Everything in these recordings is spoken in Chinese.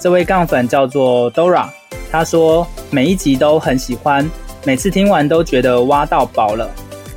这位杠粉叫做 Dora，他说每一集都很喜欢，每次听完都觉得挖到宝了。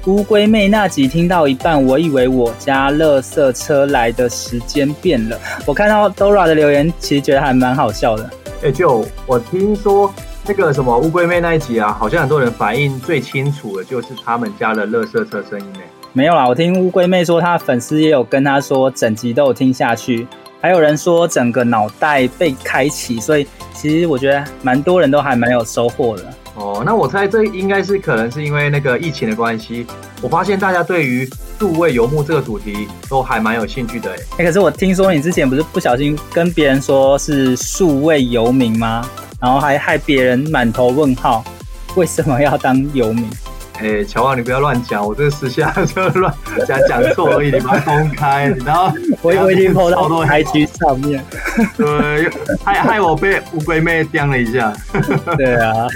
乌龟妹那集听到一半，我以为我家垃圾车来的时间变了。我看到 Dora 的留言，其实觉得还蛮好笑的。哎、欸，就我听说那个什么乌龟妹那一集啊，好像很多人反应最清楚的就是他们家的垃圾车声音呢。没有啦，我听乌龟妹说，她粉丝也有跟她说，整集都有听下去。还有人说整个脑袋被开启，所以其实我觉得蛮多人都还蛮有收获的。哦，那我猜这应该是可能是因为那个疫情的关系，我发现大家对于数位游牧这个主题都还蛮有兴趣的。哎，可是我听说你之前不是不小心跟别人说是数位游民吗？然后还害别人满头问号，为什么要当游民？哎、欸，乔王，你不要乱讲，我这私下就乱讲讲错而已，你把它公开，然后我我已经 po 到 IG 上面，对，害害我被乌龟妹刁了一下，对啊，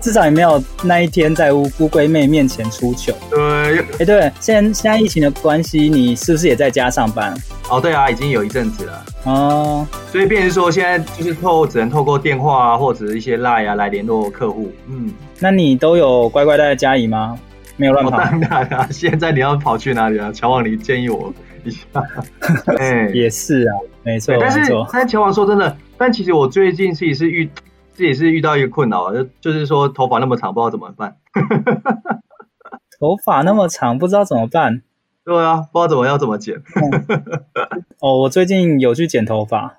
至少也没有那一天在乌乌龟妹面前出糗，对，哎、欸、对，现在现在疫情的关系，你是不是也在家上班？哦，对啊，已经有一阵子了，哦，所以变成说现在就是透只能透过电话啊，或者是一些 Line 啊来联络客户，嗯。那你都有乖乖待在家里吗？没有乱跑。当然啊，现在你要跑去哪里啊？乔王，你建议我一下。欸、也是啊，没错。但是，但乔王说真的，但其实我最近自己是遇自己是遇到一个困扰，就就是说头发那么长，不知道怎么办。头发那么长，不知道怎么办。对啊，不知道怎么要怎么剪。哦，我最近有去剪头发。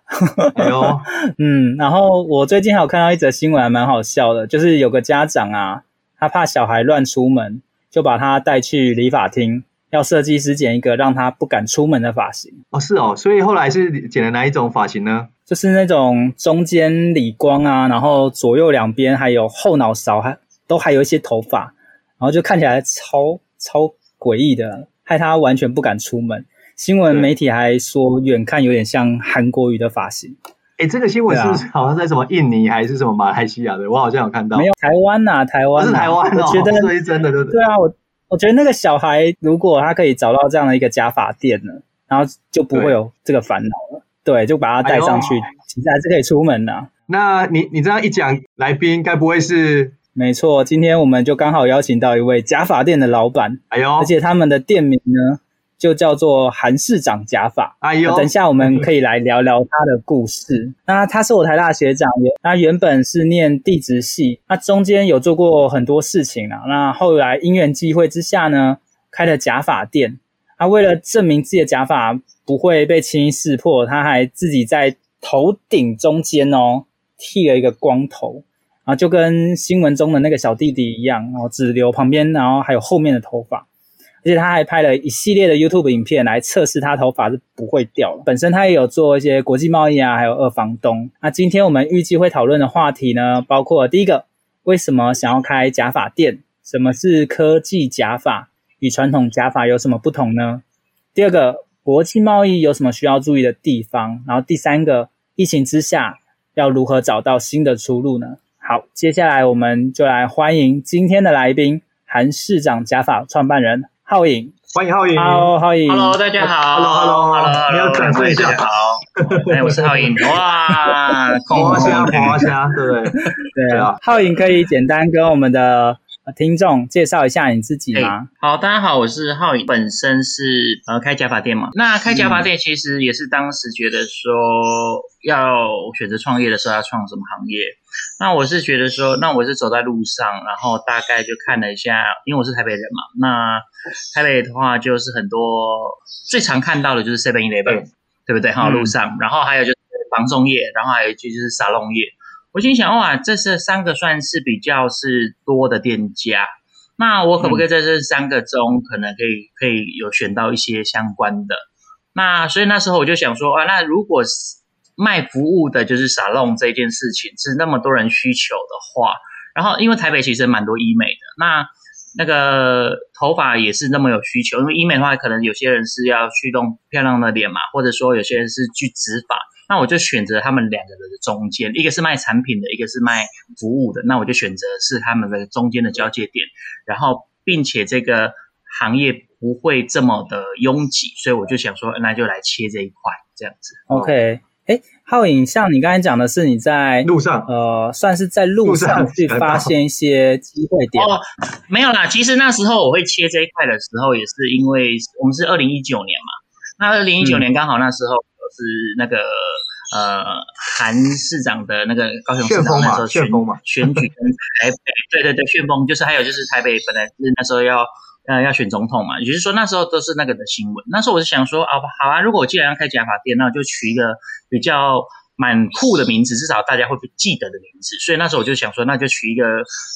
哎呦，嗯，然后我最近还有看到一则新闻，还蛮好笑的，就是有个家长啊，他怕小孩乱出门，就把他带去理发厅，要设计师剪一个让他不敢出门的发型。哦，是哦，所以后来是剪了哪一种发型呢？就是那种中间理光啊，然后左右两边还有后脑勺还都还有一些头发，然后就看起来超超诡异的。害他完全不敢出门，新闻媒体还说远看有点像韩国瑜的发型。哎、欸，这个新闻是不是好像在什么印尼还是什么马来西亚的？我好像有看到。没有台湾呐、啊，台湾、啊、是台湾、哦。我觉得是真的，对不对？对啊，我我觉得那个小孩如果他可以找到这样的一个假发店呢，然后就不会有这个烦恼了。对，对，就把他带上去，哎、其实还是可以出门的、啊。那你你这样一讲，来宾该不会是？没错，今天我们就刚好邀请到一位假发店的老板，哎呦，而且他们的店名呢就叫做韩市长假发，哎呦，等一下我们可以来聊聊他的故事。那他是我台大学长，他原本是念地质系，那中间有做过很多事情啊，那后来因缘际会之下呢，开了假发店。他为了证明自己的假发不会被轻易识破，他还自己在头顶中间哦剃了一个光头。啊，就跟新闻中的那个小弟弟一样，然后只留旁边，然后还有后面的头发，而且他还拍了一系列的 YouTube 影片来测试他头发是不会掉的。本身他也有做一些国际贸易啊，还有二房东。那今天我们预计会讨论的话题呢，包括第一个，为什么想要开假发店？什么是科技假发？与传统假发有什么不同呢？第二个，国际贸易有什么需要注意的地方？然后第三个，疫情之下要如何找到新的出路呢？好，接下来我们就来欢迎今天的来宾，韩市长假发创办人浩颖。欢迎浩颖。Hello，浩颖。Hello，大家好。Hello，Hello，Hello。你要转述一下。好。哎，我是浩颖。哇，红花虾，红花虾，对不对？对啊。浩颖可以简单跟我们的听众介绍一下你自己吗？好，大家好，我是浩颖，本身是呃开假发店嘛。那开假发店其实也是当时觉得说要选择创业的时候要创什么行业。那我是觉得说，那我是走在路上，然后大概就看了一下，因为我是台北人嘛。那台北的话，就是很多最常看到的就是 Seven Eleven，对不对？哈，路上，然后还有就是房仲业，然后还有一句就是沙龙业。我心想，哇，这是三个算是比较是多的店家。那我可不可以在这三个中，可能可以可以有选到一些相关的？那所以那时候我就想说，啊，那如果是卖服务的，就是沙龙这件事情是那么多人需求的话，然后因为台北其实蛮多医美的，那那个头发也是那么有需求，因为医美的话，可能有些人是要去弄漂亮的脸嘛，或者说有些人是去植发，那我就选择他们两个人的中间，一个是卖产品的，一个是卖服务的，那我就选择是他们的中间的交界点，然后并且这个行业不会这么的拥挤，所以我就想说，那就来切这一块，这样子。OK。哎，浩影，像你刚才讲的是你在路上，呃，算是在路上去发现一些机会点。哦，没有啦，其实那时候我会切这一块的时候，也是因为我们是二零一九年嘛。那二零一九年刚好那时候是那个、嗯、呃韩市长的那个高雄市长那时候选选举跟台北，对对对，旋风就是还有就是台北本来是那时候要。呃，要选总统嘛，也就是说那时候都是那个的新闻。那时候我就想说，啊，好啊，如果我既然要开假发店，那我就取一个比较蛮酷的名字，至少大家会记得的名字。所以那时候我就想说，那就取一个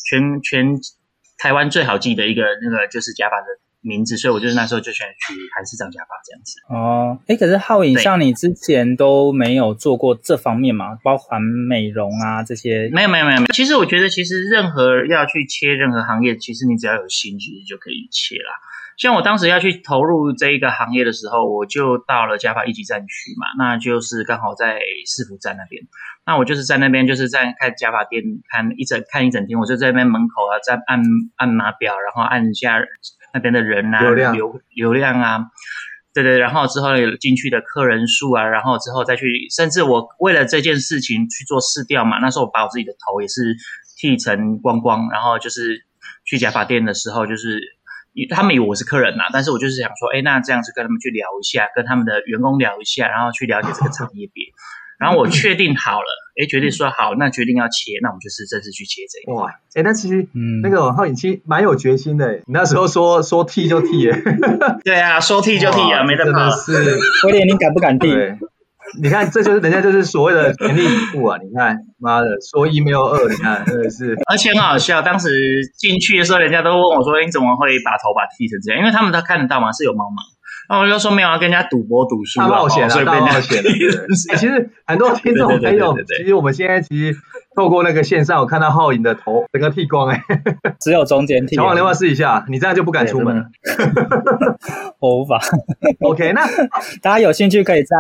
全全台湾最好记的一个那个就是假发的。名字，所以我就是那时候就选取韩市长假发这样子。哦，哎，可是浩影，像你之前都没有做过这方面嘛？包含美容啊这些？没有，没有，没有，没有。其实我觉得，其实任何要去切任何行业，其实你只要有心，其实就可以切啦。像我当时要去投入这一个行业的时候，我就到了加法一级战区嘛，那就是刚好在市府站那边。那我就是在那边，就是在看加法店看一整看一整天，我就在那边门口啊，在按按码表，然后按一下。那边的人啊，流量流，流量啊，对对，然后之后有进去的客人数啊，然后之后再去，甚至我为了这件事情去做试调嘛，那时候我把我自己的头也是剃成光光，然后就是去假发店的时候，就是他们以为我是客人呐，但是我就是想说，哎，那这样子跟他们去聊一下，跟他们的员工聊一下，然后去了解这个产业别。然后我确定好了，哎，决定说好，那决定要切，那我们就是正式去切这一块。哇，哎，那其实，嗯，那个皓颖其实蛮有决心的。你那时候说说剃就剃，对啊，说剃就剃啊，没得怕。真的是，威廉，你敢不敢剃？你看，这就是人家就是所谓的全力以赴啊！你看，妈的，说一没有二，你看真的是。而且很好笑，当时进去的时候，人家都问我说：“你怎么会把头发剃成这样？”因为他们都看得到嘛，是有毛毛。然后我就说没有要跟人家赌博赌输，大冒险啊，大冒险欸。其实很多听众朋友，其实我们现在其实透过那个线上，我看到浩影的头整个剃光哎，只有中间剃。小王，你要不要试一下？你这样就不敢出门了。我无法。OK，那大家有兴趣可以在。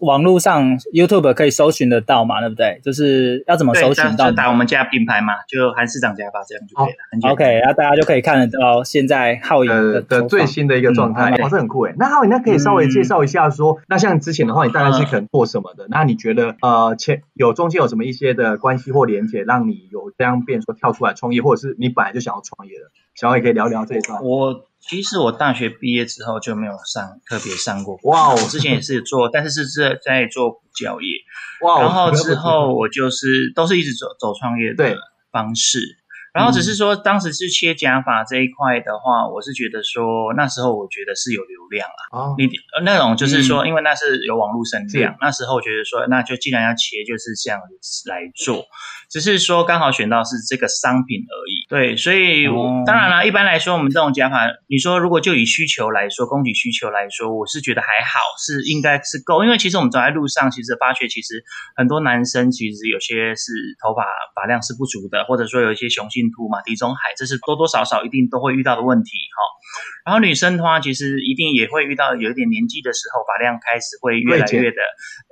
网络上 YouTube 可以搜寻得到嘛？对不对？就是要怎么搜寻到？就打我们家品牌嘛，就韩市长家吧这样就可以了。OK，然后大家就可以看得到现在浩影的的最新的一个状态，哇，这很酷诶。那浩影，那可以稍微介绍一下说，那像之前的话，你大概是可能做什么的？那你觉得呃前有中间有什么一些的关系或连接，让你有这样变说跳出来创业，或者是你本来就想要创业的？小王也可以聊聊这一段。我。其实我大学毕业之后就没有上特别上过哇，我之前也是做，但是是在在做补教业哇，然后之后我就是都是一直走走创业的方式。然后只是说，当时是切假发这一块的话，我是觉得说那时候我觉得是有流量啊。哦，你那种就是说，因为那是有网络声量，那时候我觉得说，那就既然要切，就是这样子来做。只是说刚好选到是这个商品而已。对，所以我当然了，一般来说我们这种假发，你说如果就以需求来说，供给需求来说，我是觉得还好，是应该是够。因为其实我们走在路上，其实发觉其实很多男生其实有些是头发发量是不足的，或者说有一些雄性。秃嘛，地中海，这是多多少少一定都会遇到的问题哈。然后女生的话，其实一定也会遇到有一点年纪的时候，发量开始会越来越的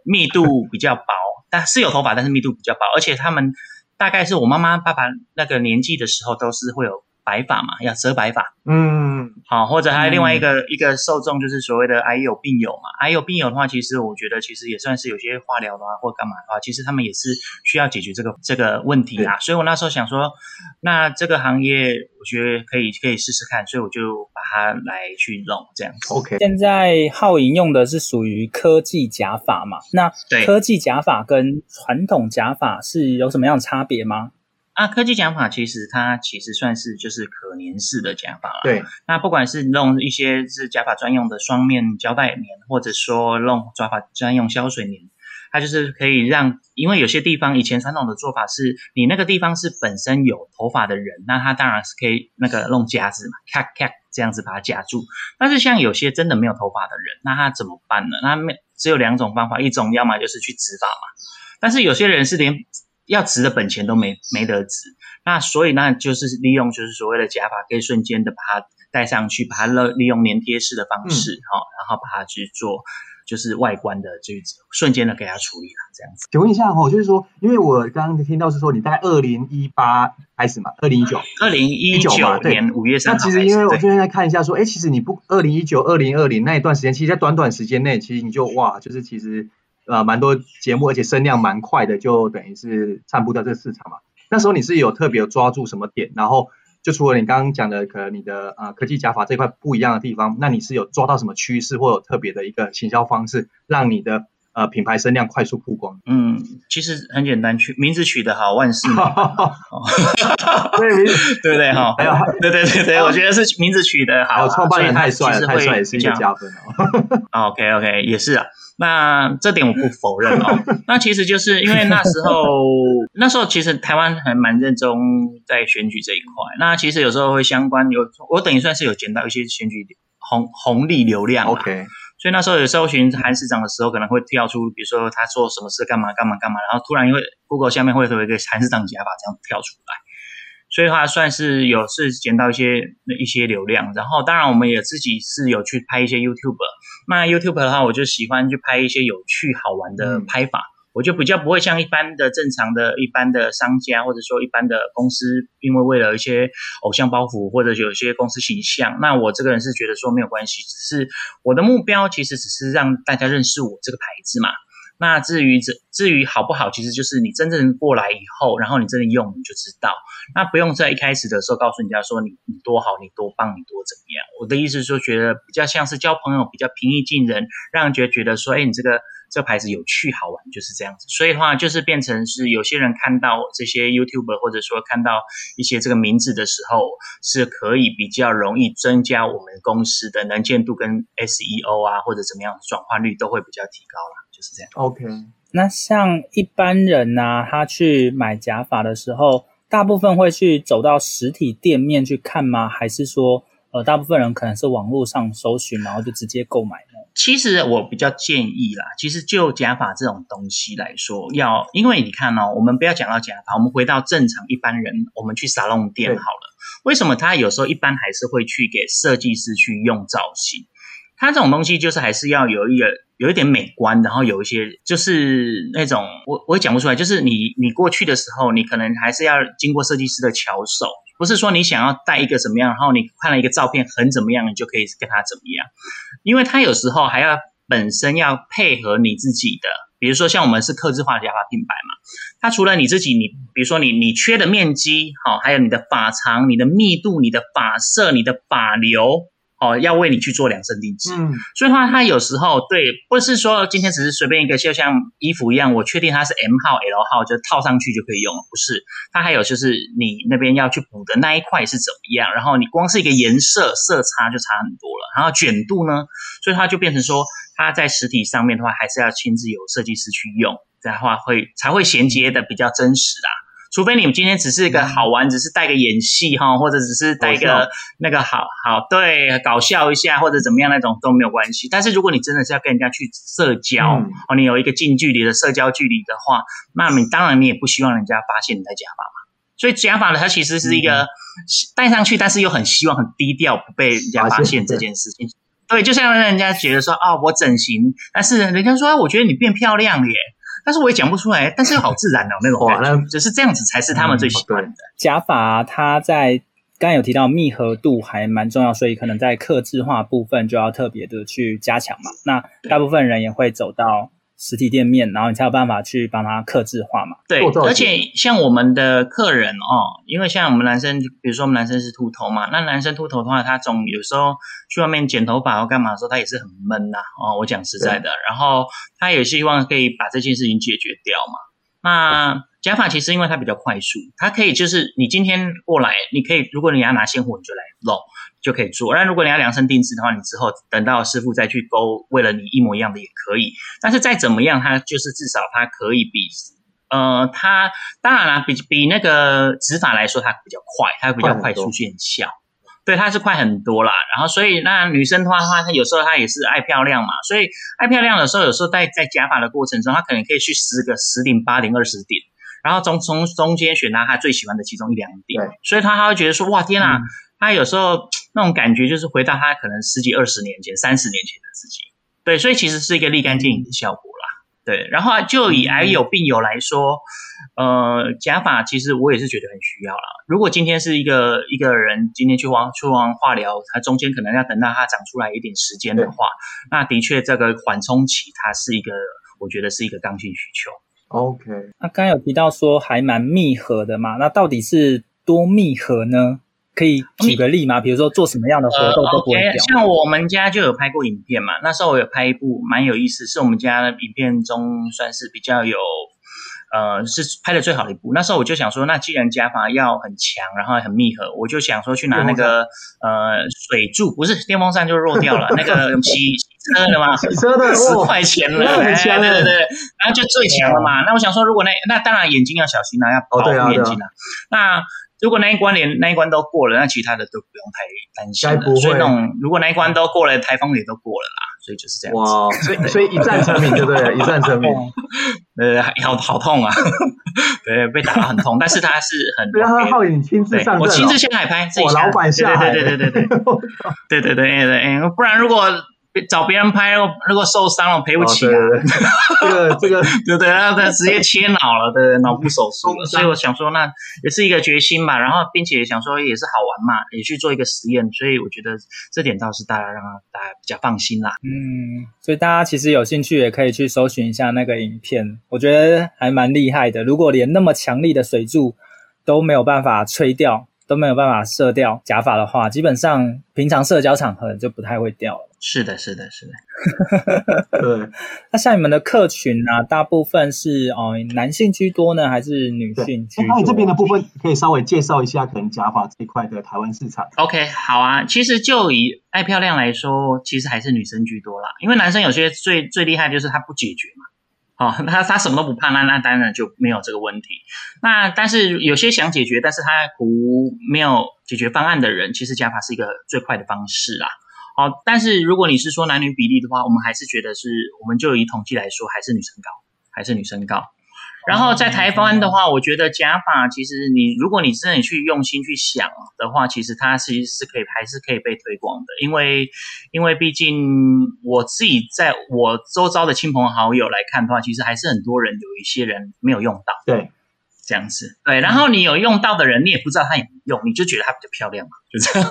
密度比较薄，但是有头发，但是密度比较薄，而且他们大概是我妈妈、爸爸那个年纪的时候，都是会有。白发嘛，要遮白发，嗯，好，或者还有另外一个、嗯、一个受众，就是所谓的癌友病友嘛，癌友病友的话，其实我觉得其实也算是有些化疗的话或干嘛的话，其实他们也是需要解决这个这个问题啊。所以我那时候想说，那这个行业我觉得可以可以试试看，所以我就把它来去弄这样子。OK，现在浩莹用的是属于科技假发嘛？那科技假发跟传统假发是有什么样的差别吗？啊，科技假发其实它其实算是就是可粘式的假发了。对，那不管是弄一些是假发专用的双面胶带粘，或者说弄抓发专用消水粘，它就是可以让，因为有些地方以前传统的做法是，你那个地方是本身有头发的人，那他当然是可以那个弄夹子嘛，咔咔这样子把它夹住。但是像有些真的没有头发的人，那他怎么办呢？那没。只有两种方法，一种要么就是去植发嘛，但是有些人是连要值的本钱都没没得值，那所以那就是利用就是所谓的假发，可以瞬间的把它戴上去，把它利利用粘贴式的方式哈、嗯，然后把它去做。就是外观的，就瞬间的给它处理了，这样子。请问一下哈，就是说，因为我刚刚听到是说你大概二零一八开始嘛，二零一九，二零一九年五月三号。那其实因为我最近在看一下说，哎，其实你不二零一九、二零二零那一段时间，其实在短短时间内，其实你就哇，就是其实呃蛮多节目，而且声量蛮快的，就等于是散布到这个市场嘛。那时候你是有特别抓住什么点，然后？就除了你刚刚讲的，可能你的啊、呃、科技假法这块不一样的地方，那你是有抓到什么趋势，或有特别的一个行销方式，让你的呃品牌声量快速曝光？嗯，其实很简单，取名字取得好，万事 对，对不对哈？还有，对对对对，我觉得是名字取得好，创办人太帅了，太帅也是一个加分哦。OK OK，也是啊。那这点我不否认哦。那其实就是因为那时候，那时候其实台湾还蛮认真在选举这一块。那其实有时候会相关有，我等于算是有捡到一些选举红红利流量。OK。所以那时候有搜寻韩市长的时候，可能会跳出，比如说他做什么事干嘛干嘛干嘛，然后突然因为 Google 下面会有一个韩市长假发这样跳出来。所以的话算是有是捡到一些一些流量。然后当然我们也自己是有去拍一些 YouTube。那 YouTube 的话，我就喜欢去拍一些有趣好玩的拍法，嗯、我就比较不会像一般的正常的一般的商家或者说一般的公司，因为为了一些偶像包袱或者有一些公司形象，那我这个人是觉得说没有关系，只是我的目标其实只是让大家认识我这个牌子嘛。那至于这至于好不好，其实就是你真正过来以后，然后你真的用你就知道。那不用在一开始的时候告诉人家说你你多好，你多棒，你多怎么样。我的意思是说，觉得比较像是交朋友，比较平易近人，让人觉得觉得说，哎，你这个这牌子有趣好玩，就是这样子。所以的话，就是变成是有些人看到这些 YouTuber 或者说看到一些这个名字的时候，是可以比较容易增加我们公司的能见度跟 SEO 啊或者怎么样转换率都会比较提高了。是这样。OK，那像一般人呢、啊，他去买假发的时候，大部分会去走到实体店面去看吗？还是说，呃，大部分人可能是网络上搜寻，然后就直接购买呢？其实我比较建议啦，其实就假发这种东西来说，要因为你看哦，我们不要讲到假发，我们回到正常一般人，我们去沙龙店好了。为什么他有时候一般还是会去给设计师去用造型？他这种东西就是还是要有一个。有一点美观，然后有一些就是那种我我也讲不出来，就是你你过去的时候，你可能还是要经过设计师的巧手，不是说你想要带一个怎么样，然后你看了一个照片很怎么样，你就可以跟他怎么样，因为他有时候还要本身要配合你自己的，比如说像我们是客制化的假发品牌嘛，它除了你自己，你比如说你你缺的面积好，还有你的发长、你的密度、你的发色、你的发流。哦，要为你去做量身定制，嗯，所以话它有时候对，不是说今天只是随便一个，就像衣服一样，我确定它是 M 号、L 号，就套上去就可以用了，不是，它还有就是你那边要去补的那一块是怎么样，然后你光是一个颜色色差就差很多了，然后卷度呢，所以它就变成说，它在实体上面的话，还是要亲自有设计师去用，这样的话会才会衔接的比较真实啊。除非你们今天只是一个好玩，只是带个演戏哈，或者只是带个那个好好对搞笑一下或者怎么样那种都没有关系。但是如果你真的是要跟人家去社交，哦，你有一个近距离的社交距离的话，那你当然你也不希望人家发现你戴假发嘛。所以假发呢，它其实是一个戴上去，但是又很希望很低调不被人家发现这件事情。对，就像让人家觉得说啊，我整形，但是人家说，我觉得你变漂亮了耶。但是我也讲不出来，但是又好自然哦，那种感觉，就是这样子才是他们最喜欢的。假发啊，它在刚才有提到密合度还蛮重要，所以可能在刻字化部分就要特别的去加强嘛。那大部分人也会走到。实体店面，然后你才有办法去帮他客制化嘛。对，而且像我们的客人哦，因为像我们男生，比如说我们男生是秃头嘛，那男生秃头的话，他总有时候去外面剪头发或干嘛的时候，他也是很闷呐。哦，我讲实在的，然后他也希望可以把这件事情解决掉嘛。那假发其实因为它比较快速，它可以就是你今天过来，你可以如果你要拿现货，你就来弄。就可以做。那如果你要量身定制的话，你之后等到师傅再去勾，为了你一模一样的也可以。但是再怎么样，它就是至少它可以比，呃，它当然啦，比比那个植发来说，它比较快，它比较快出现效。对，它是快很多啦。然后所以那女生的话，她她有时候她也是爱漂亮嘛，所以爱漂亮的时候，有时候在在假发的过程中，她可能可以去十个十顶、八顶、二十顶，然后从从中间选到她最喜欢的其中一两顶。对，所以她她会觉得说，哇，天啊，她、嗯、有时候那种感觉就是回到她可能十几二十年前、三十年前的自己。对，所以其实是一个立竿见影的效果啦。对，然后就以癌友病友来说。呃，假发其实我也是觉得很需要啦。如果今天是一个一个人今天去完去完化疗，他中间可能要等到它长出来一点时间的话，那的确这个缓冲期它是一个，我觉得是一个刚性需求。OK，那刚刚有提到说还蛮密合的嘛，那到底是多密合呢？可以举个例吗？比如说做什么样的活动都不会掉。呃 okay, 像我们家就有拍过影片嘛，那时候我有拍一部蛮有意思，是我们家的影片中算是比较有。呃，是拍的最好的一部。那时候我就想说，那既然加法要很强，然后很密合，我就想说去拿那个呃水柱，不是电风扇就弱掉了，那个 洗洗车的嘛，洗车的十块钱了，对对对，然后就最强了嘛。那我想说，如果那那当然眼睛要小心啊，要保护眼睛啊。那如果那一关连那一关都过了，那其他的都不用太担心了。所以那种如果那一关都过了，台风也都过了啦。所以就是这样子。哇，所以 所以一战成名，对不对？一战成名。呃，好好痛啊！对，被打的很痛，但是他是很。对啊，浩影亲自上阵。我亲自下海拍，自己我老板下海。对对对对对对。对对对对对，不然如果。找别人拍，如果受伤了赔不起啊！这个这个，对对，那他直接切脑了，对 脑部手术。所以我想说，那也是一个决心嘛。然后，并且想说也是好玩嘛，也去做一个实验。所以我觉得这点倒是大家让大家比较放心啦。嗯，所以大家其实有兴趣也可以去搜寻一下那个影片，我觉得还蛮厉害的。如果连那么强力的水柱都没有办法吹掉，都没有办法射掉假发的话，基本上平常社交场合就不太会掉了。是的，是的，是的。对，那像你们的客群呢、啊，大部分是哦男性居多呢，还是女性居多？那你这边的部分可以稍微介绍一下，可能假发这一块的台湾市场。OK，好啊。其实就以爱漂亮来说，其实还是女生居多啦。因为男生有些最最厉害就是他不解决嘛，哦，那他什么都不怕，那那当然就没有这个问题。那但是有些想解决，但是他不没有解决方案的人，其实加法是一个最快的方式啦。哦，但是如果你是说男女比例的话，我们还是觉得是，我们就以统计来说，还是女生高，还是女生高。然后在台湾的话，我觉得假发其实你，如果你真的去用心去想的话，其实它其实是可以，还是可以被推广的，因为因为毕竟我自己在我周遭的亲朋好友来看的话，其实还是很多人有一些人没有用到。对。这样子，对，然后你有用到的人，你也不知道他有没有用，你就觉得他比较漂亮嘛，就 这样，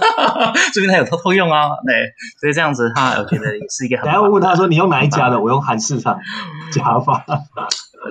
说不定他有偷偷用哦，对，所以这样子他我觉得也是一个很。然后问他说：“你用哪一家的？”我用韩市场假发。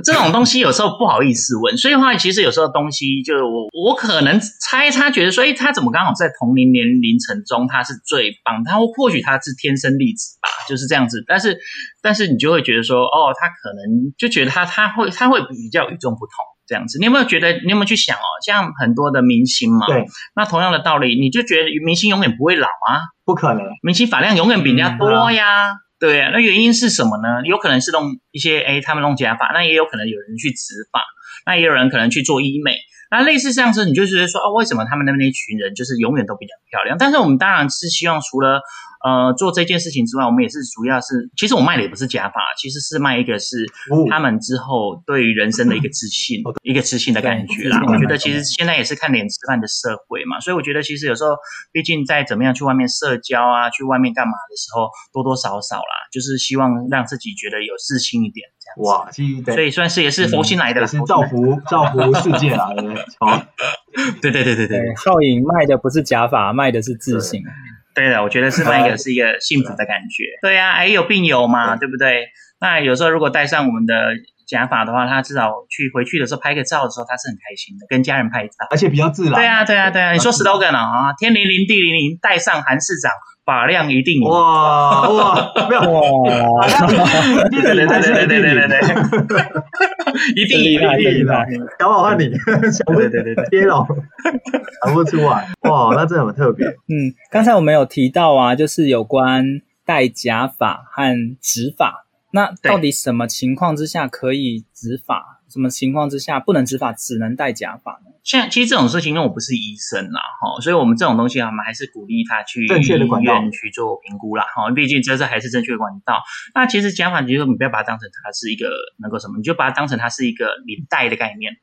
这种东西有时候不好意思问，所以的话，其实有时候东西就我我可能猜他觉得说，哎，他怎么刚好在同龄年龄层中他是最棒？他或许他是天生丽质吧，就是这样子。但是但是你就会觉得说，哦，他可能就觉得他他会他会比较与众不同。这样子，你有没有觉得？你有没有去想哦？像很多的明星嘛，对，那同样的道理，你就觉得明星永远不会老啊？不可能，明星发量永远比人家多呀。嗯、对啊，那原因是什么呢？有可能是弄一些，哎，他们弄假发，那也有可能有人去植发，那也有人可能去做医美。那类似这样子，你就觉得说，哦，为什么他们那边那一群人就是永远都比较漂亮？但是我们当然是希望除了。呃，做这件事情之外，我们也是主要是，其实我卖的也不是假发，其实是卖一个是他们之后对于人生的一个自信，哦、一个自信的感觉啦。我觉得其实现在也是看脸吃饭的社会嘛，所以我觉得其实有时候，毕竟在怎么样去外面社交啊，去外面干嘛的时候，多多少少啦，就是希望让自己觉得有自信一点这样子。哇，所以算是也是佛心来的，嗯、是造福造福世界啦，对不对？好，对对对对对，皓影卖的不是假发，卖的是自信。对的，我觉得是那个 是一个幸福的感觉。对呀、啊，癌友病友嘛，对不对？那有时候如果戴上我们的假发的话，他至少去回去的时候拍个照的时候，他是很开心的，跟家人拍照，而且比较自然。对啊，对啊，对啊！你说 slogan 啊，天灵灵地灵灵，戴上韩市长，发量一定哇哇，没有哇，对对对对对对对对，一定一定一定，搞不好换你，对对对对，接龙，喊不出来，哇，那这很特别。嗯，刚才我们有提到啊，就是有关戴假发和植发。那到底什么情况之下可以植发？什么情况之下不能执法，只能戴假发呢？像其实这种事情，因为我不是医生啦，哈，所以我们这种东西啊，我们还是鼓励他去正确的管道去做评估啦，哈，毕竟这是还是正确的管道。那其实假发，你就你不要把它当成它是一个那个什么，你就把它当成它是一个领带的概念。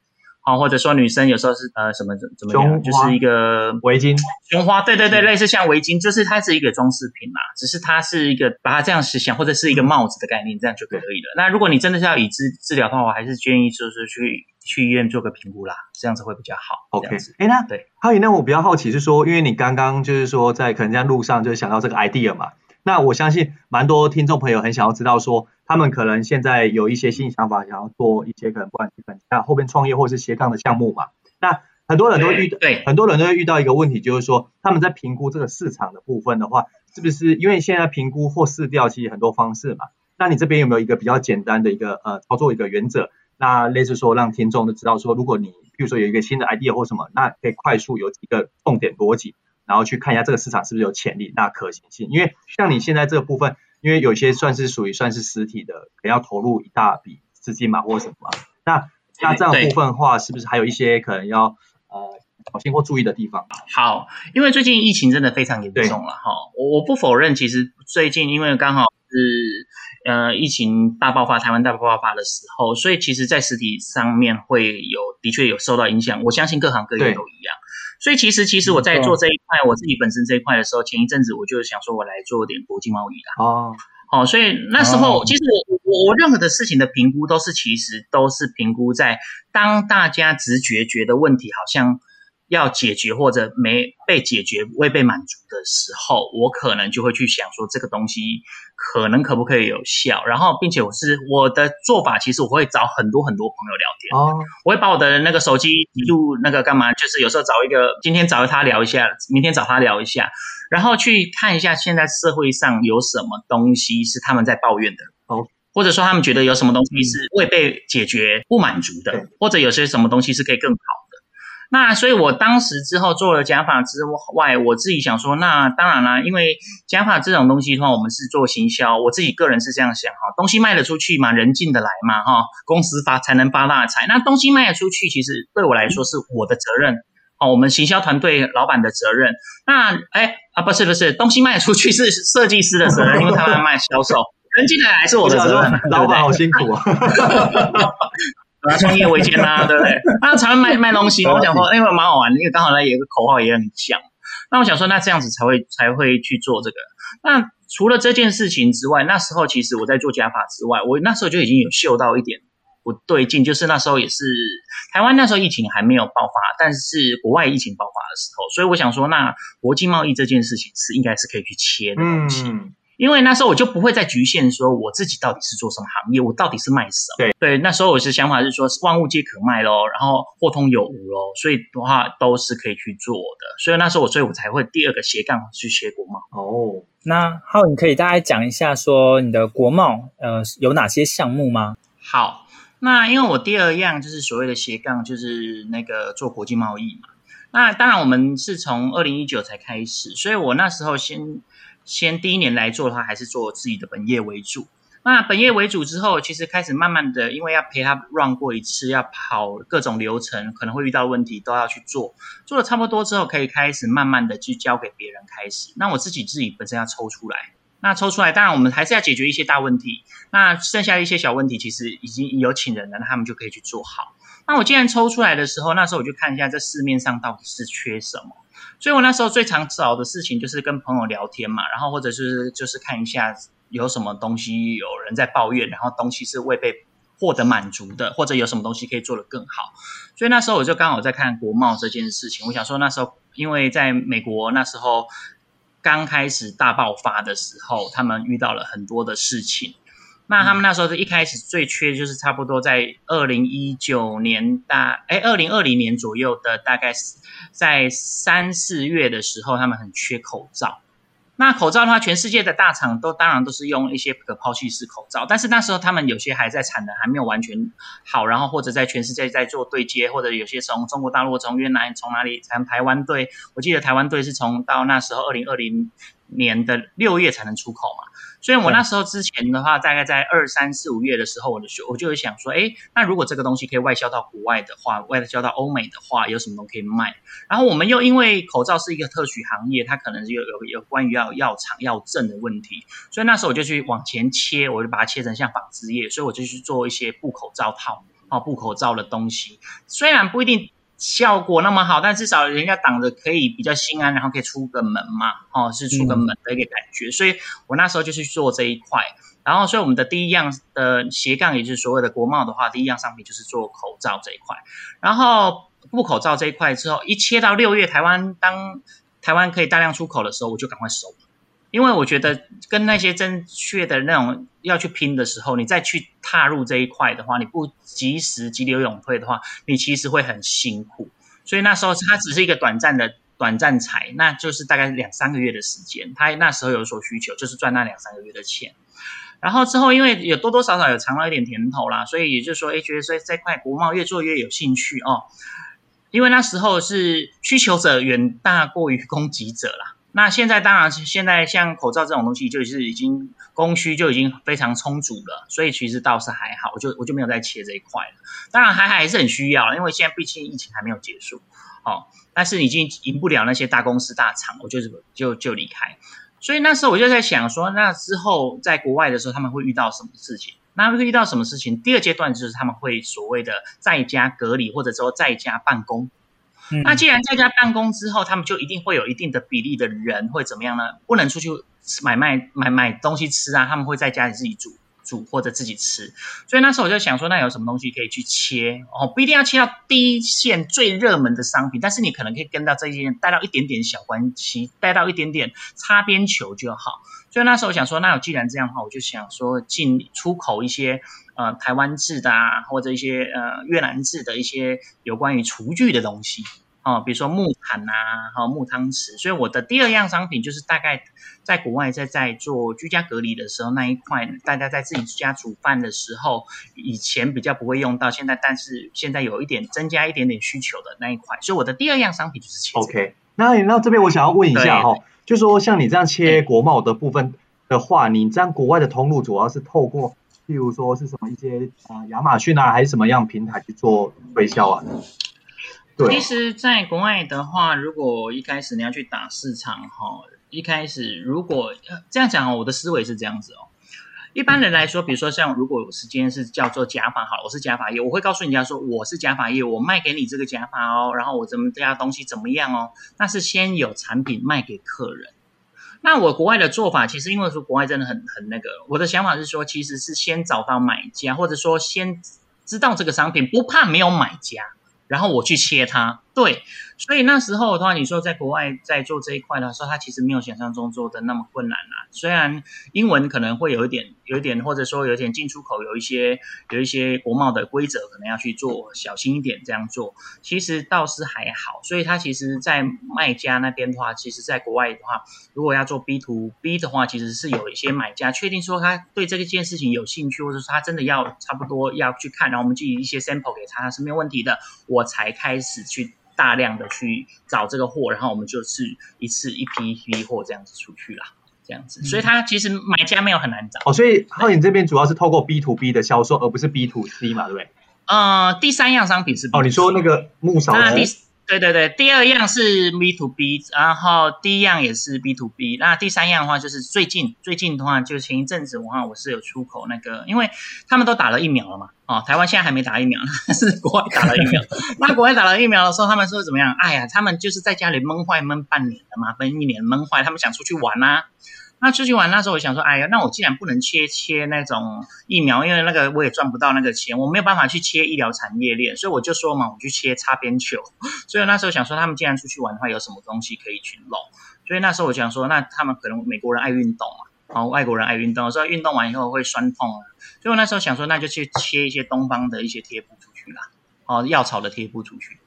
哦，或者说女生有时候是呃什么怎怎么样，就是一个围巾、胸花，对对对，类似像围巾，就是它是一个装饰品嘛，只是它是一个把它这样实现，或者是一个帽子的概念，这样就可以了。那如果你真的是要以治治疗的话，我还是建议就是去去医院做个评估啦，这样子会比较好。OK，哎，那对，还有那我比较好奇是说，因为你刚刚就是说在可能在路上就是想到这个 idea 嘛。那我相信蛮多听众朋友很想要知道说，他们可能现在有一些新想法，想要做一些可能不管是本那后边创业或是斜杠的项目嘛。那很多人都遇到，对，很多人都会遇到一个问题，就是说他们在评估这个市场的部分的话，是不是因为现在评估或市调其实很多方式嘛？那你这边有没有一个比较简单的一个呃操作一个原则？那类似说让听众都知道说，如果你比如说有一个新的 idea 或什么，那可以快速有几个重点逻辑。然后去看一下这个市场是不是有潜力，那可行性。因为像你现在这个部分，因为有些算是属于算是实体的，可能要投入一大笔资金嘛，或者什么。那那这样部分的话，是不是还有一些可能要呃小心或注意的地方？好，因为最近疫情真的非常严重了哈。我我不否认，其实最近因为刚好呃疫情大爆发，台湾大爆发的时候，所以其实在实体上面会有的确有受到影响。我相信各行各业都一样。所以其实，其实我在做这一块，我自己本身这一块的时候，前一阵子我就想说，我来做点国际贸易啦。哦，好，所以那时候，其实我我我任何的事情的评估，都是其实都是评估在当大家直觉觉得问题好像。要解决或者没被解决、未被满足的时候，我可能就会去想说这个东西可能可不可以有效，然后并且我是我的做法，其实我会找很多很多朋友聊天，哦，我会把我的那个手机记录那个干嘛，就是有时候找一个今天找他聊一下，明天找他聊一下，然后去看一下现在社会上有什么东西是他们在抱怨的，哦，或者说他们觉得有什么东西是未被解决、不满足的，或者有些什么东西是可以更好。那所以，我当时之后做了假发之外，我自己想说，那当然啦，因为假发这种东西的话，我们是做行销，我自己个人是这样想哈，东西卖得出去嘛，人进得来嘛，哈，公司发才能发大财。那东西卖得出去，其实对我来说是我的责任，哦，我们行销团队老板的责任。那哎啊，不是不是，东西卖得出去是设计师的责任，因为他们卖销售，人进来还是我的责任。老板好辛苦啊。拿创业维艰啦，对不对？那常常卖卖东西，我想说，因为蛮好玩的，因为刚好那有一个口号也很像。那我想说，那这样子才会才会去做这个。那除了这件事情之外，那时候其实我在做加法之外，我那时候就已经有嗅到一点不对劲，就是那时候也是台湾那时候疫情还没有爆发，但是国外疫情爆发的时候，所以我想说，那国际贸易这件事情是应该是可以去切的东西。嗯因为那时候我就不会再局限说我自己到底是做什么行业，我到底是卖什么。对对，那时候我是想法是说万物皆可卖咯，然后货通有无咯，所以的话都是可以去做的。所以那时候我所以我才会第二个斜杠去学国贸。哦，那浩，你可以大概讲一下说你的国贸呃有哪些项目吗？好，那因为我第二样就是所谓的斜杠，就是那个做国际贸易嘛。那当然我们是从二零一九才开始，所以我那时候先。先第一年来做的话，还是做自己的本业为主。那本业为主之后，其实开始慢慢的，因为要陪他 run 过一次，要跑各种流程，可能会遇到问题，都要去做。做的差不多之后，可以开始慢慢的去交给别人开始。那我自己自己本身要抽出来，那抽出来，当然我们还是要解决一些大问题。那剩下的一些小问题，其实已经有请人了，那他们就可以去做好。那我既然抽出来的时候，那时候我就看一下这市面上到底是缺什么。所以我那时候最常找的事情就是跟朋友聊天嘛，然后或者是就是看一下有什么东西有人在抱怨，然后东西是未被获得满足的，或者有什么东西可以做得更好。所以那时候我就刚好在看国贸这件事情，我想说那时候因为在美国那时候刚开始大爆发的时候，他们遇到了很多的事情。那他们那时候是一开始最缺，就是差不多在二零一九年大，哎，二零二零年左右的，大概是在三四月的时候，他们很缺口罩。那口罩的话，全世界的大厂都当然都是用一些可抛弃式口罩，但是那时候他们有些还在产能，还没有完全好，然后或者在全世界在做对接，或者有些从中国大陆、从越南、从哪里，从台湾队，我记得台湾队是从到那时候二零二零。年的六月才能出口嘛。所以我那时候之前的话，大概在二三四五月的时候，我就我就会想说，哎，那如果这个东西可以外销到国外的话，外销到欧美的话，有什么东西可以卖？然后我们又因为口罩是一个特许行业，它可能有有有关于要药厂药证的问题，所以那时候我就去往前切，我就把它切成像纺织业，所以我就去做一些布口罩套，哦，布口罩的东西，虽然不一定。效果那么好，但至少人家挡着可以比较心安，然后可以出个门嘛，哦，是出个门的一个感觉。嗯、所以我那时候就去做这一块，然后所以我们的第一样的斜杠，也就是所谓的国贸的话，第一样商品就是做口罩这一块。然后布口罩这一块之后，一切到六月台湾当台湾可以大量出口的时候，我就赶快收。因为我觉得跟那些正确的那种要去拼的时候，你再去踏入这一块的话，你不及时急流勇退的话，你其实会很辛苦。所以那时候它只是一个短暂的短暂财，那就是大概两三个月的时间。他那时候有所需求，就是赚那两三个月的钱。然后之后因为有多多少少有尝到一点甜头啦，所以也就是说，哎，觉得说这块国贸越做越有兴趣哦。因为那时候是需求者远大过于供给者啦。那现在当然，现在像口罩这种东西，就是已经供需就已经非常充足了，所以其实倒是还好，我就我就没有再切这一块了。当然还还是很需要，因为现在毕竟疫情还没有结束，哦，但是已经赢不了那些大公司大厂，我就就就离开。所以那时候我就在想说，那之后在国外的时候他们会遇到什么事情？那会遇到什么事情？第二阶段就是他们会所谓的在家隔离，或者说在家办公。那既然在家办公之后，他们就一定会有一定的比例的人会怎么样呢？不能出去买卖买买东西吃啊，他们会在家里自己煮煮或者自己吃。所以那时候我就想说，那有什么东西可以去切哦？不一定要切到第一线最热门的商品，但是你可能可以跟到这一线带到一点点小关系，带到一点点擦边球就好。所以那时候我想说，那我既然这样的话，我就想说进出口一些。呃，台湾制的啊，或者一些呃越南制的一些有关于厨具的东西，哦，比如说木铲呐、啊，哈、哦，木汤匙。所以我的第二样商品就是大概在国外在在做居家隔离的时候那一块，大家在自己家煮饭的时候，以前比较不会用到，现在但是现在有一点增加一点点需求的那一块。所以我的第二样商品就是切。OK，那那这边我想要问一下哈，就说像你这样切国贸的部分的话，你这样国外的通路主要是透过。譬如说是什么一些啊亚马逊啊，还是什么样平台去做推销啊？对，其实，在国外的话，如果一开始你要去打市场哈，一开始如果这样讲哦，我的思维是这样子哦。一般人来说，比如说像如果我时间是叫做假发好，我是假发业，我会告诉人家说我是假发业，我卖给你这个假发哦，然后我怎么这家东西怎么样哦，那是先有产品卖给客人。那我国外的做法，其实因为说国外真的很很那个，我的想法是说，其实是先找到买家，或者说先知道这个商品，不怕没有买家，然后我去切它，对。所以那时候的话，你说在国外在做这一块的时候，它其实没有想象中做的那么困难啦。虽然英文可能会有一点、有一点，或者说有一点进出口有一些、有一些国贸的规则，可能要去做小心一点这样做。其实倒是还好。所以它其实，在卖家那边的话，其实在国外的话，如果要做 B to B 的话，其实是有一些买家确定说他对这个件事情有兴趣，或者说他真的要差不多要去看，然后我们寄一些 sample 给他，他是没有问题的，我才开始去。大量的去找这个货，然后我们就是一次一批一批货这样子出去啦，这样子，所以它其实买家没有很难找。哦，所以浩影这边主要是透过 B to B 的销售，而不是 B to C 嘛，对不对？呃，第三样商品是。哦，你说那个木勺子。对对对，第二样是 B to B，然后第一样也是 B to B，那第三样的话就是最近最近的话，就前一阵子的话我是有出口那个，因为他们都打了疫苗了嘛，哦，台湾现在还没打疫苗，但 是国外打了疫苗。那国外打了疫苗的时候，他们说怎么样？哎呀，他们就是在家里闷坏闷半年了嘛，闷一年闷坏，他们想出去玩啊。那出去玩那时候，我想说，哎呀，那我既然不能切切那种疫苗，因为那个我也赚不到那个钱，我没有办法去切医疗产业链，所以我就说嘛，我去切擦边球。所以那时候想说，他们既然出去玩的话，有什么东西可以去弄？所以那时候我想说，那他们可能美国人爱运动嘛，哦，外国人爱运动，所以运动完以后会酸痛啊。所以我那时候想说，那就去切一些东方的一些贴布出去啦，哦，药草的贴布出去。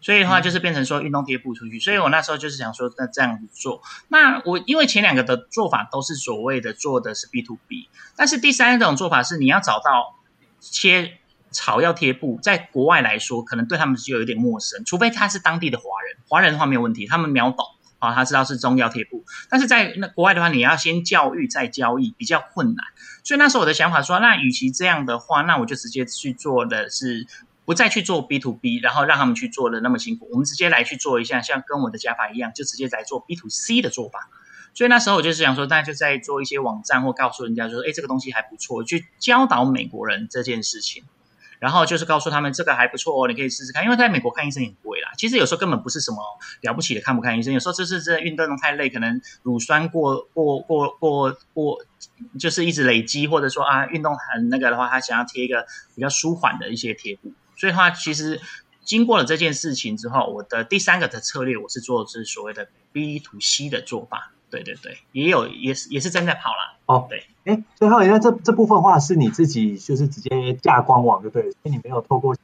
所以的话，就是变成说运动贴布出去。所以我那时候就是想说，那这样子做。那我因为前两个的做法都是所谓的做的是 B to B，但是第三种做法是你要找到切草药贴布，在国外来说，可能对他们就有一点陌生，除非他是当地的华人。华人的话没有问题，他们秒懂。啊，他知道是中药贴布，但是在那国外的话，你要先教育再交易，比较困难。所以那时候我的想法说，那与其这样的话，那我就直接去做的是不再去做 B to B，然后让他们去做的那么辛苦，我们直接来去做一下，像跟我的假发一样，就直接来做 B to C 的做法。所以那时候我就是想说，大家就在做一些网站或告诉人家说，哎，这个东西还不错，去教导美国人这件事情。然后就是告诉他们这个还不错哦，你可以试试看，因为在美国看医生也贵啦。其实有时候根本不是什么了不起的看不看医生，有时候就是这运动太累，可能乳酸过过过过过，就是一直累积，或者说啊运动很那个的话，他想要贴一个比较舒缓的一些贴布。所以的话，其实经过了这件事情之后，我的第三个的策略，我是做的是所谓的 B to C 的做法。对对对，也有也是也是正在跑啦。哦，对，哎，所以浩宇，那这这部分的话是你自己就是直接架官网就对了，所以你没有透过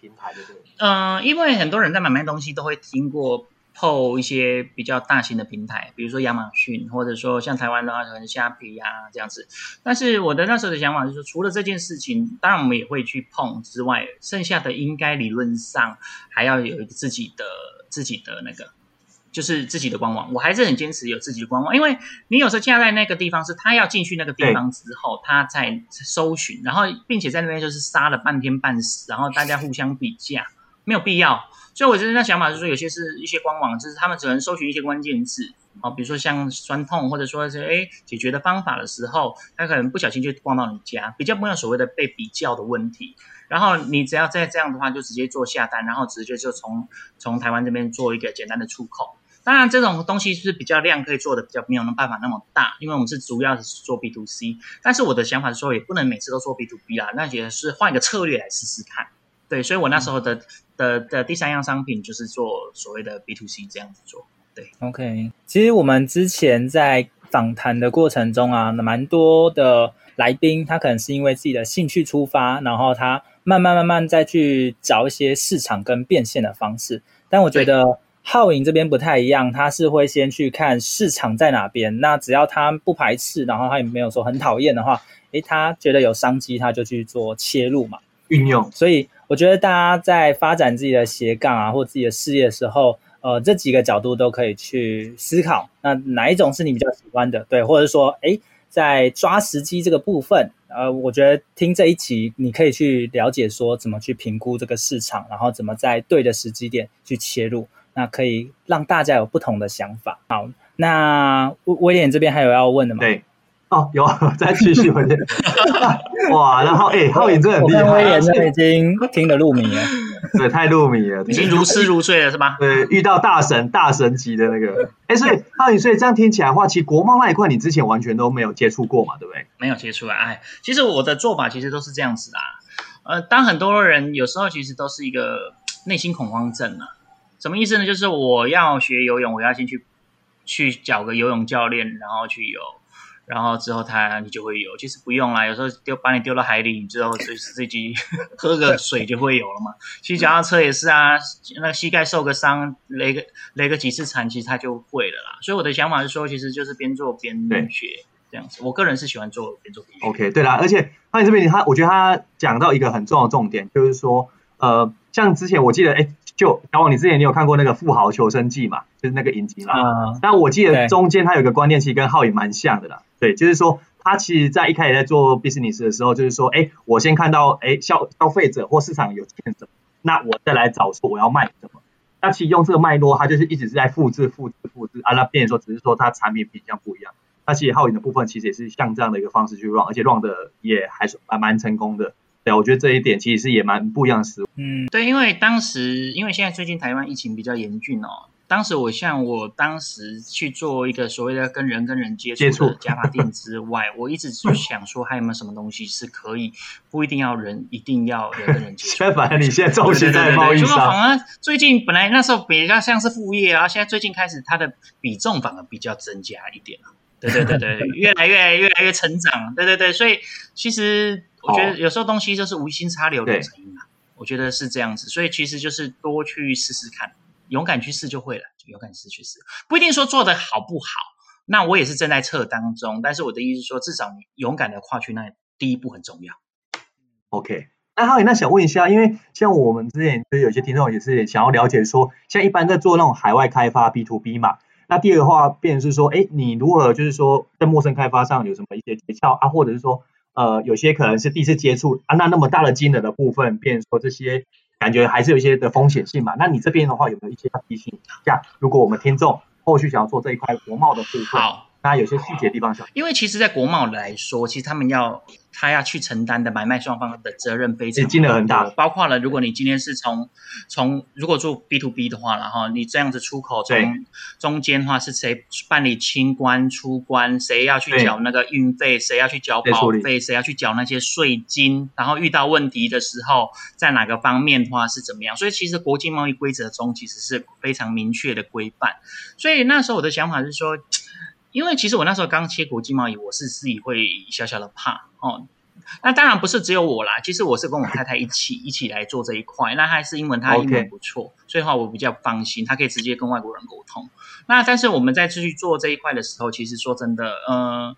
平台就对了。嗯、呃，因为很多人在买卖东西都会经过 PO 一些比较大型的平台，比如说亚马逊，或者说像台湾的话可能虾皮啊这样子。但是我的那时候的想法就是说，除了这件事情，当然我们也会去碰之外，剩下的应该理论上还要有一个自己的自己的那个。就是自己的官网，我还是很坚持有自己的官网，因为你有时候架在那个地方，是他要进去那个地方之后，他在搜寻，然后并且在那边就是杀了半天半死，然后大家互相比价，没有必要。所以我觉得那想法就是说，有些是一些官网，就是他们只能搜寻一些关键字，啊，比如说像酸痛，或者说是哎解决的方法的时候，他可能不小心就逛到你家，比较没有所谓的被比较的问题。然后你只要再这样的话，就直接做下单，然后直接就从从台湾这边做一个简单的出口。当然，这种东西是比较量可以做的比较没有那办法那么大，因为我们是主要是做 B to C。但是我的想法是说，也不能每次都做 B to B 啦，那也是换一个策略来试试看。对，所以我那时候的、嗯、的的，第三样商品就是做所谓的 B to C 这样子做。对，OK。其实我们之前在访谈的过程中啊，蛮多的来宾他可能是因为自己的兴趣出发，然后他慢慢慢慢再去找一些市场跟变现的方式。但我觉得。浩影这边不太一样，他是会先去看市场在哪边。那只要他不排斥，然后他也没有说很讨厌的话，诶，他觉得有商机，他就去做切入嘛，运用。所以我觉得大家在发展自己的斜杠啊，或自己的事业的时候，呃，这几个角度都可以去思考。那哪一种是你比较喜欢的？对，或者说，哎，在抓时机这个部分，呃，我觉得听这一集你可以去了解说怎么去评估这个市场，然后怎么在对的时机点去切入。那可以让大家有不同的想法。好，那威威廉这边还有要问的吗？对，哦，有，再继续回去。哇，然后哎，浩宇真的很厉害。威廉这已经听得入迷了，对，太入迷了，已经如痴如醉了，是吗？对，遇到大神，大神级的那个。哎，所以浩宇，所以这样听起来的话，其实国贸那一块你之前完全都没有接触过嘛，对不对？没有接触啊，哎，其实我的做法其实都是这样子啊。呃，当很多人有时候其实都是一个内心恐慌症啊。什么意思呢？就是我要学游泳，我要先去去找个游泳教练，然后去游，然后之后他你就会有。其实不用啦，有时候丢把你丢到海里，你之后就是自己 喝个水就会有了嘛。其实脚踏车也是啊，那膝盖受个伤，勒个勒个几次残，其实它就会了啦。所以我的想法是说，其实就是边做边学这样子。我个人是喜欢做边做边学。OK，对啦，而且皓引这边他，我觉得他讲到一个很重要的重点，就是说，呃，像之前我记得，哎。就小王，你之前你有看过那个《富豪求生记》嘛？就是那个影集嘛。嗯。但我记得中间他有个观念，其实跟浩宇蛮像的啦。对，就是说他其实在一开始在做 business 的时候，就是说，哎，我先看到哎消消费者或市场有欠什么，那我再来找出我要卖什么。那其实用这个脉络，他就是一直是在复制、复制、复制啊。那变说，只是说他产品品相不一样。那其实浩宇的部分其实也是像这样的一个方式去 run，而且 run 的也还是蛮蛮成功的。对，我觉得这一点其实是也蛮不一样的。嗯，对，因为当时，因为现在最近台湾疫情比较严峻哦。当时我像我当时去做一个所谓的跟人跟人接触的假发店之外，我一直就想说还有没有什么东西是可以不一定要人，一定要人跟人接触。相反，你现在重心在贸易上。反而最近本来那时候比较像是副业啊，现在最近开始它的比重反而比较增加一点了。对对对对，越来越越来越成长。对对对，所以其实。我觉得有时候东西就是无心插柳柳成荫嘛，我觉得是这样子，所以其实就是多去试试看，勇敢去试就会了，就勇敢试去试，不一定说做的好不好。那我也是正在测当中，但是我的意思是说，至少你勇敢的跨去那第一步很重要。OK，那浩宇，那想问一下，因为像我们之前就有些听众也是想要了解说，像一般在做那种海外开发 B to B 嘛。那第二个话，变成是说，哎，你如何就是说在陌生开发上有什么一些诀窍啊，或者是说，呃，有些可能是第一次接触啊，那那么大的金额的部分，变成说这些感觉还是有一些的风险性嘛。那你这边的话有没有一些提醒一下？如果我们听众后续想要做这一块国贸的部分，好。那有些细节的地方上，因为其实，在国贸来说，其实他们要他要去承担的买卖双方的责任非常金额很大，包括了如果你今天是从从如果做 B to B 的话，然后你这样子出口从中间的话是谁办理清关出关，谁要去缴那个运费，谁要去缴保费，谁要去缴那些税金，然后遇到问题的时候，在哪个方面的话是怎么样？所以其实国际贸易规则中其实是非常明确的规范。所以那时候我的想法是说。因为其实我那时候刚切国际贸易，我是自己会小小的怕哦。那当然不是只有我啦，其实我是跟我太太一起一起来做这一块。那还是英文，她英文不错.所以话我比较放心，她可以直接跟外国人沟通。那但是我们在继续做这一块的时候，其实说真的，嗯、呃。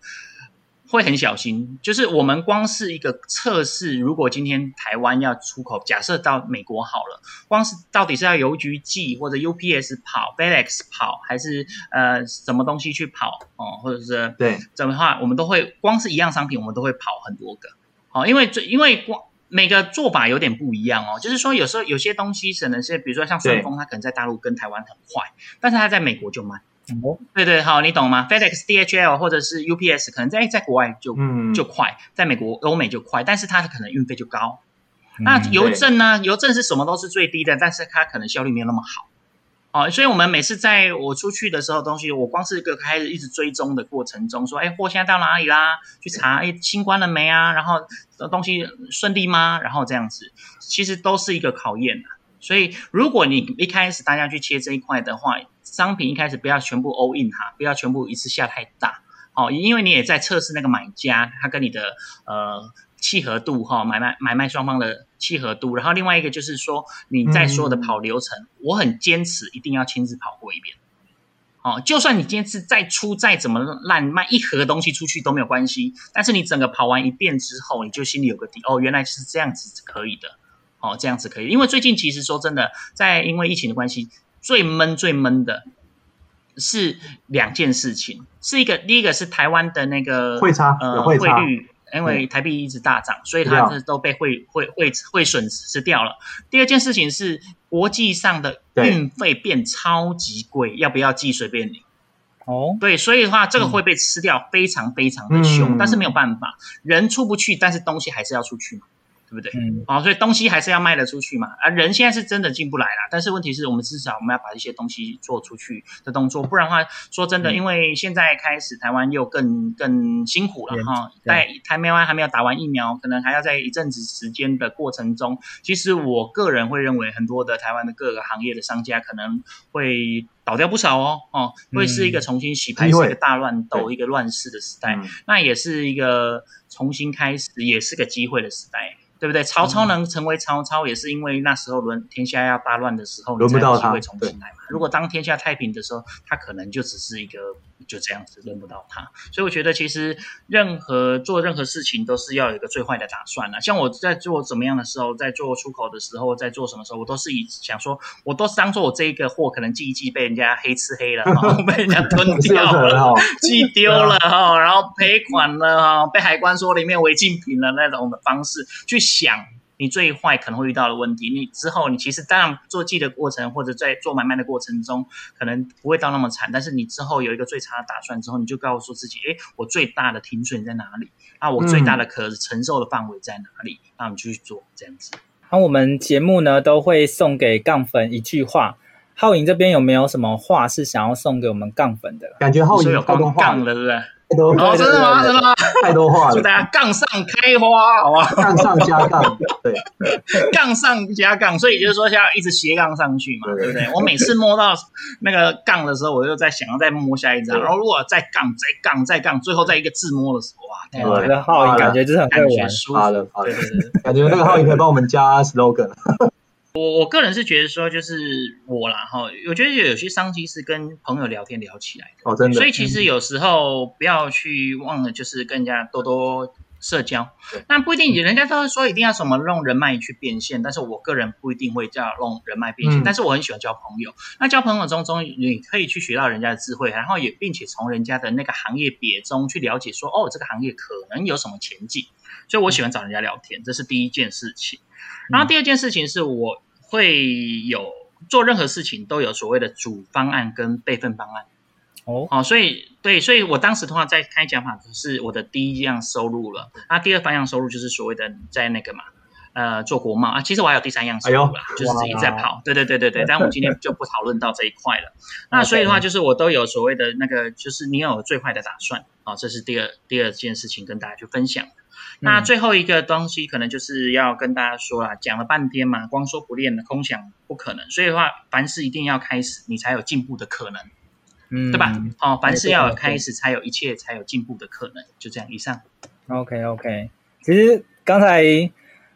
会很小心，就是我们光是一个测试，如果今天台湾要出口，假设到美国好了，光是到底是要邮局寄或者 UPS 跑，FedEx 跑，还是呃什么东西去跑哦，或者是对。怎么话，我们都会光是一样商品，我们都会跑很多个，哦，因为最因为光每个做法有点不一样哦，就是说有时候有些东西可能是，比如说像顺丰，它可能在大陆跟台湾很快，但是它在美国就慢。哦，对对，好，你懂吗？FedEx、DHL 或者是 UPS，可能在在国外就、嗯、就快，在美国、欧美就快，但是它可能运费就高。嗯、那邮政呢？邮政是什么都是最低的，但是它可能效率没有那么好。哦，所以我们每次在我出去的时候，东西我光是一个开始一直追踪的过程中，说，哎，货现在到哪里啦？去查，哎，清关了没啊？然后东西顺利吗？然后这样子，其实都是一个考验。所以，如果你一开始大家去切这一块的话，商品一开始不要全部 all in 哈，不要全部一次下太大，哦，因为你也在测试那个买家他跟你的呃契合度哈，买卖买卖双方的契合度。然后另外一个就是说你在所有的跑流程，嗯、我很坚持一定要亲自跑过一遍，哦，就算你今天是再出再怎么烂卖一盒东西出去都没有关系，但是你整个跑完一遍之后，你就心里有个底，哦，原来是这样子可以的。哦，这样子可以，因为最近其实说真的，在因为疫情的关系，最闷最闷的是两件事情，是一个第一个是台湾的那个汇差呃汇率，因为台币一直大涨，所以它是都被汇汇汇汇损失掉了。第二件事情是国际上的运费变超级贵，要不要寄随便你。哦，对，所以的话这个会被吃掉，非常非常的凶，嗯、但是没有办法，人出不去，但是东西还是要出去嘛。对不对？嗯，好，所以东西还是要卖得出去嘛。啊，人现在是真的进不来啦。但是问题是我们至少我们要把一些东西做出去的动作，不然的话，说真的，嗯、因为现在开始台湾又更更辛苦了哈。在台湾还没有打完疫苗，可能还要在一阵子时间的过程中。其实我个人会认为，很多的台湾的各个行业的商家可能会倒掉不少哦。哦，会是一个重新洗牌，是一个大乱斗、一个乱世的时代。那也是一个重新开始，也是个机会的时代。对不对？曹操能成为曹操，也是因为那时候轮天下要大乱的时候，轮不到他，机会重新来嘛。如果当天下太平的时候，他可能就只是一个就这样子，轮不到他。所以我觉得，其实任何做任何事情都是要有一个最坏的打算了。像我在做怎么样的时候，在做出口的时候，在做什么时候，我都是以想说，我都是当做我这一个货可能寄一寄被人家黑吃黑了，被人家吞掉了，寄丢了哈，然后赔款了哈，被海关说里面违禁品了那种的方式去想。你最坏可能会遇到的问题，你之后你其实当然做记的过程或者在做买卖的过程中，可能不会到那么惨，但是你之后有一个最差的打算之后，你就告诉自己，哎，我最大的停损在哪里？啊，我最大的可承受的范围在哪里？那我们就去做这样子。那我们节目呢都会送给杠粉一句话，浩颖这边有没有什么话是想要送给我们杠粉的？感觉浩颖有杠杠了，是？哦，真的吗？真的吗？太多话了，祝大家杠上开花，好吧？杠上加杠，对，杠上加杠，所以就是说，要一直斜杠上去嘛，对不对？我每次摸到那个杠的时候，我就在想要再摸下一张，然后如果再杠、再杠、再杠，最后再一个自摸的时候，哇！我觉得皓颖感觉就是很会玩，好了，好了，感觉那个浩宇可以帮我们加 slogan。我我个人是觉得说，就是我啦哈，我觉得有些商机是跟朋友聊天聊起来的，哦，真的。所以其实有时候不要去忘了，就是跟人家多多社交。那不一定，人家都说一定要什么用人脉去变现，但是我个人不一定会叫用人脉变现。嗯、但是我很喜欢交朋友。那交朋友中中，你可以去学到人家的智慧，然后也并且从人家的那个行业别中去了解说，哦，这个行业可能有什么前景。所以我喜欢找人家聊天，这是第一件事情。然后第二件事情是我会有做任何事情都有所谓的主方案跟备份方案。哦，哦，所以对，所以我当时通常在开讲法是我的第一样收入了。那第二方向收入就是所谓的在那个嘛，呃，做国贸啊。其实我还有第三样收入啦，哎、就是自己在跑。对对对对对，但我们今天就不讨论到这一块了。那所以的话，就是我都有所谓的那个，就是你有最坏的打算啊、哦，这是第二第二件事情跟大家去分享。那最后一个东西可能就是要跟大家说啦，讲了半天嘛，光说不练的空想不可能。所以的话，凡事一定要开始，你才有进步的可能。嗯，对吧？哦，凡事要有开始，才有一切，才有进步的可能。就这样，以上。OK OK。其实刚才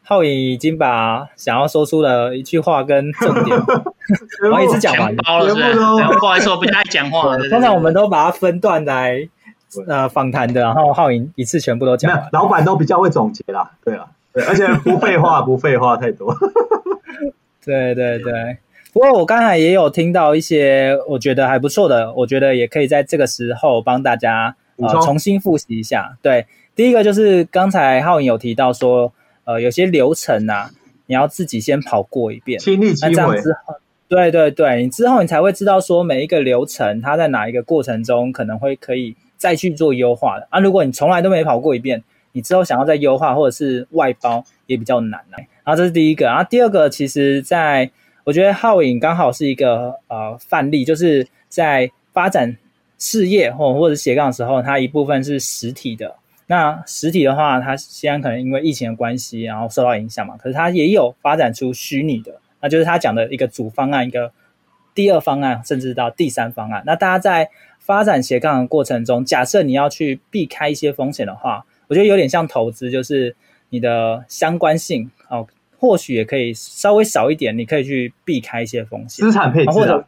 浩宇已经把想要说出的一句话跟重点，然后一次讲完包了，是不是？不好意思，我不太爱讲话。通常我们都把它分段来呃访谈的，然后浩宇一次全部都讲完。老板都比较会总结啦，对啊，对，而且不废话，不废话太多。对 对对。不过我刚才也有听到一些我觉得还不错的，我觉得也可以在这个时候帮大家呃重新复习一下。对，第一个就是刚才浩颖有提到说，呃，有些流程啊，你要自己先跑过一遍，亲力亲为。那这样之后，对对对，你之后你才会知道说每一个流程它在哪一个过程中可能会可以再去做优化的啊。如果你从来都没跑过一遍，你之后想要再优化或者是外包也比较难啊。然后这是第一个，然后第二个其实在。我觉得皓影刚好是一个呃范例，就是在发展事业或或者斜杠的时候，它一部分是实体的。那实体的话，它现在可能因为疫情的关系，然后受到影响嘛。可是它也有发展出虚拟的，那就是他讲的一个主方案、一个第二方案，甚至到第三方案。那大家在发展斜杠的过程中，假设你要去避开一些风险的话，我觉得有点像投资，就是你的相关性。或许也可以稍微少一点，你可以去避开一些风险，资产配置、啊，或者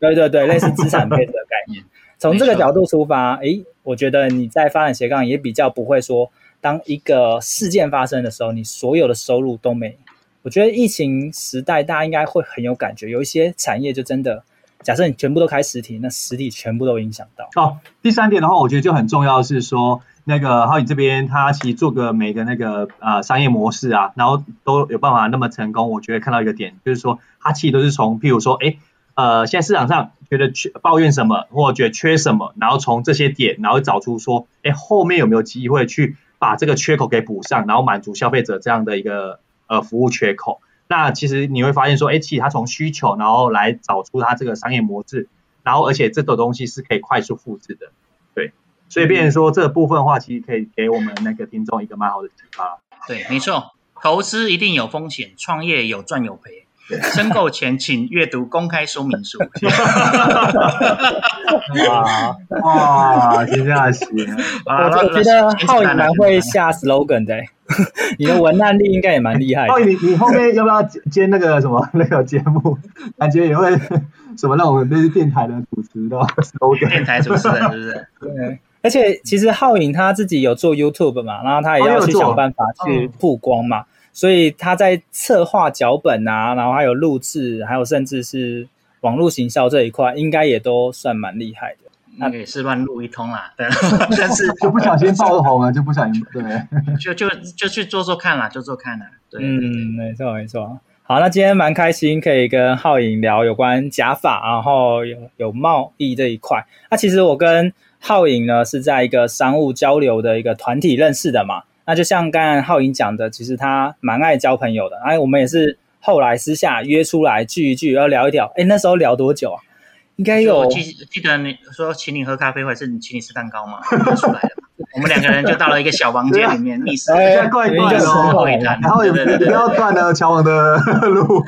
对对对，类似资产配置的概念。从这个角度出发，诶，我觉得你在发展斜杠也比较不会说，当一个事件发生的时候，你所有的收入都没。我觉得疫情时代大家应该会很有感觉，有一些产业就真的，假设你全部都开实体，那实体全部都影响到。哦，第三点的话，我觉得就很重要是说。那个浩宇这边，他其实做个每个那个呃商业模式啊，然后都有办法那么成功。我觉得看到一个点，就是说他其实都是从，譬如说，哎，呃，现在市场上觉得缺抱怨什么，或觉得缺什么，然后从这些点，然后找出说，哎，后面有没有机会去把这个缺口给补上，然后满足消费者这样的一个呃服务缺口。那其实你会发现说，哎，其实他从需求，然后来找出他这个商业模式，然后而且这个东西是可以快速复制的。所以，变成说这个部分的话，其实可以给我们那个听众一个蛮好的启发。对，没错，投资一定有风险，创业有赚有赔。申购前请阅读公开说明书。哇哇，真的是！我觉得浩宇蛮会下 slogan 的，你的文案力应该也蛮厉害。皓宇，你你后面要不要接那个什么 那个节目？感觉也会什么那种那是电台的主持的 slogan。电台主持人是不是？对。而且其实浩颖他自己有做 YouTube 嘛，然后他也要去想办法去曝光嘛，所以他在策划脚本啊，然后还有录制，还有甚至是网络行销这一块，应该也都算蛮厉害的。那也是乱录一通啦，对，但是就不小心爆红了，就不小心对，就就就去做做看啦，做做看啦。对，嗯，没错没错。好，那今天蛮开心可以跟浩颖聊有关假发，然后有有贸易这一块。那其实我跟浩颖呢是在一个商务交流的一个团体认识的嘛，那就像刚才浩颖讲的，其实他蛮爱交朋友的，哎，我们也是后来私下约出来聚一聚，要聊一聊，哎，那时候聊多久啊？应该有记记得你说请你喝咖啡，还是你请你吃蛋糕吗？出来了，我们两个人就到了一个小房间里面，密室，哎，怪怪的，然后也不要断了乔王的路，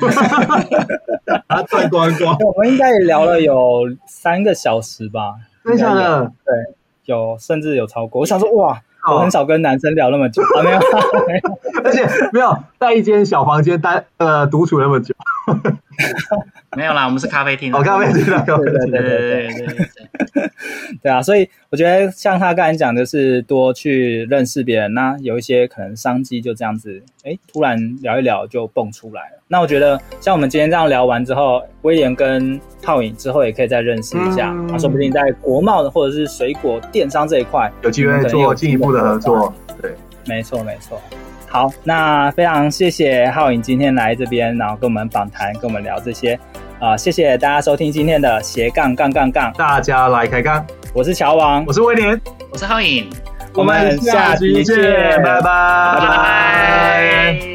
啊，断光光，我们应该也聊了有三个小时吧。真的，对，有甚至有超过。我想说，哇，我很少跟男生聊那么久。啊，没有，而且没有在一间小房间待呃独处那么久，没有啦，我们是咖啡厅，哦，咖啡厅，对对对对对对。对啊，所以我觉得像他刚才讲的是多去认识别人，那有一些可能商机就这样子，哎，突然聊一聊就蹦出来了。那我觉得像我们今天这样聊完之后，威廉跟浩影之后也可以再认识一下，说不定在国贸的或者是水果电商这一块有机会做进一步的合作。对，没错没错。好，那非常谢谢浩影今天来这边，然后跟我们访谈，跟我们聊这些。啊、呃，谢谢大家收听今天的斜杠杠杠杠，大家来开杠。我是乔王，我是威廉，我是浩颖，我们下期见，拜拜，拜拜。